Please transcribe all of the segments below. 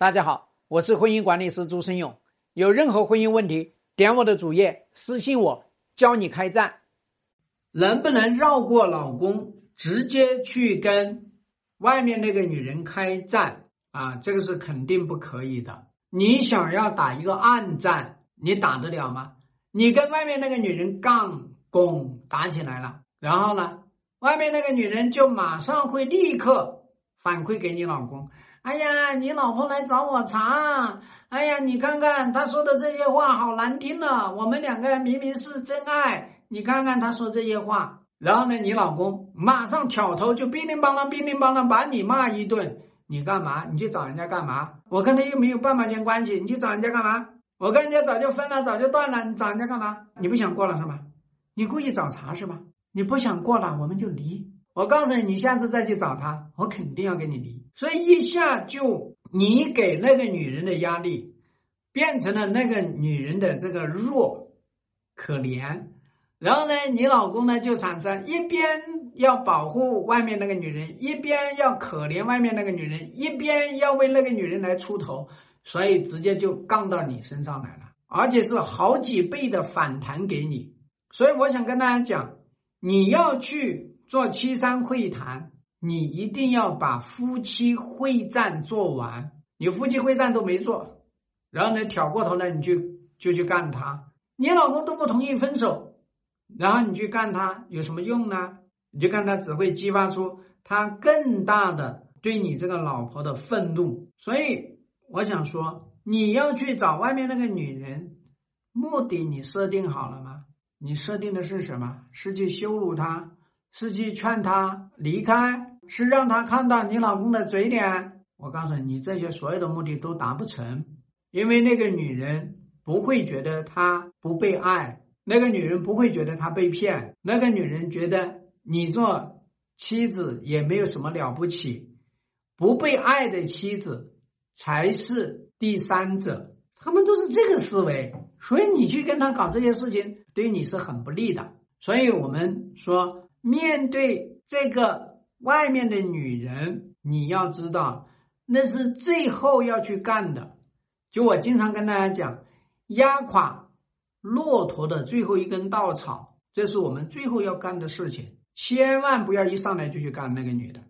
大家好，我是婚姻管理师朱生勇。有任何婚姻问题，点我的主页私信我，教你开战。能不能绕过老公，直接去跟外面那个女人开战啊？这个是肯定不可以的。你想要打一个暗战，你打得了吗？你跟外面那个女人杠攻打起来了，然后呢，外面那个女人就马上会立刻反馈给你老公。哎呀，你老婆来找我茬。哎呀，你看看她说的这些话好难听呢。我们两个人明明是真爱，你看看她说这些话。然后呢，你老公马上挑头就乒铃乓啷、乒铃乓啷把你骂一顿。你干嘛？你去找人家干嘛？我跟他又没有半毛钱关系，你去找人家干嘛？我跟人家早就分了，早就断了，你找人家干嘛？你不想过了是吧？你故意找茬是吧？你不想过了，我们就离。我告诉你，你下次再去找他，我肯定要跟你离。所以一下就你给那个女人的压力，变成了那个女人的这个弱可怜，然后呢，你老公呢就产生一边要保护外面那个女人，一边要可怜外面那个女人，一边要为那个女人来出头，所以直接就杠到你身上来了，而且是好几倍的反弹给你。所以我想跟大家讲，你要去。做七三会谈，你一定要把夫妻会战做完。你夫妻会战都没做，然后呢，挑过头来你就就去干他。你老公都不同意分手，然后你去干他有什么用呢？你就干他只会激发出他更大的对你这个老婆的愤怒。所以我想说，你要去找外面那个女人，目的你设定好了吗？你设定的是什么？是去羞辱她？是去劝他离开，是让他看到你老公的嘴脸。我告诉你，你这些所有的目的都达不成，因为那个女人不会觉得她不被爱，那个女人不会觉得她被骗，那个女人觉得你做妻子也没有什么了不起，不被爱的妻子才是第三者，他们都是这个思维，所以你去跟他搞这些事情，对你是很不利的。所以我们说。面对这个外面的女人，你要知道，那是最后要去干的。就我经常跟大家讲，压垮骆驼的最后一根稻草，这是我们最后要干的事情。千万不要一上来就去干那个女的。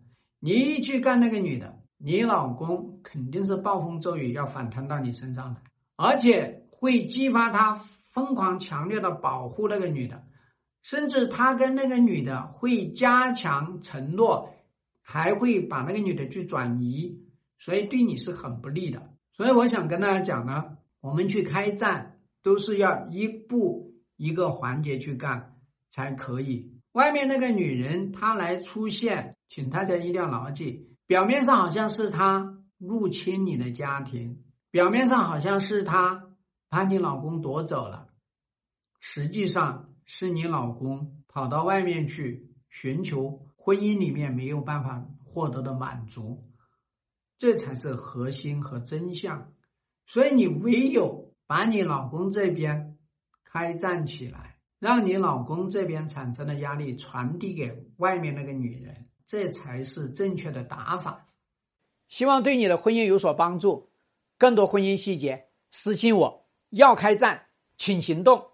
你一去干那个女的，你老公肯定是暴风骤雨要反弹到你身上的，而且会激发他疯狂强烈的保护那个女的。甚至他跟那个女的会加强承诺，还会把那个女的去转移，所以对你是很不利的。所以我想跟大家讲呢，我们去开战都是要一步一个环节去干才可以。外面那个女人她来出现，请大家一定要牢记，表面上好像是她入侵你的家庭，表面上好像是她把你老公夺走了，实际上。是你老公跑到外面去寻求婚姻里面没有办法获得的满足，这才是核心和真相。所以你唯有把你老公这边开战起来，让你老公这边产生的压力传递给外面那个女人，这才是正确的打法。希望对你的婚姻有所帮助。更多婚姻细节私信我。要开战，请行动。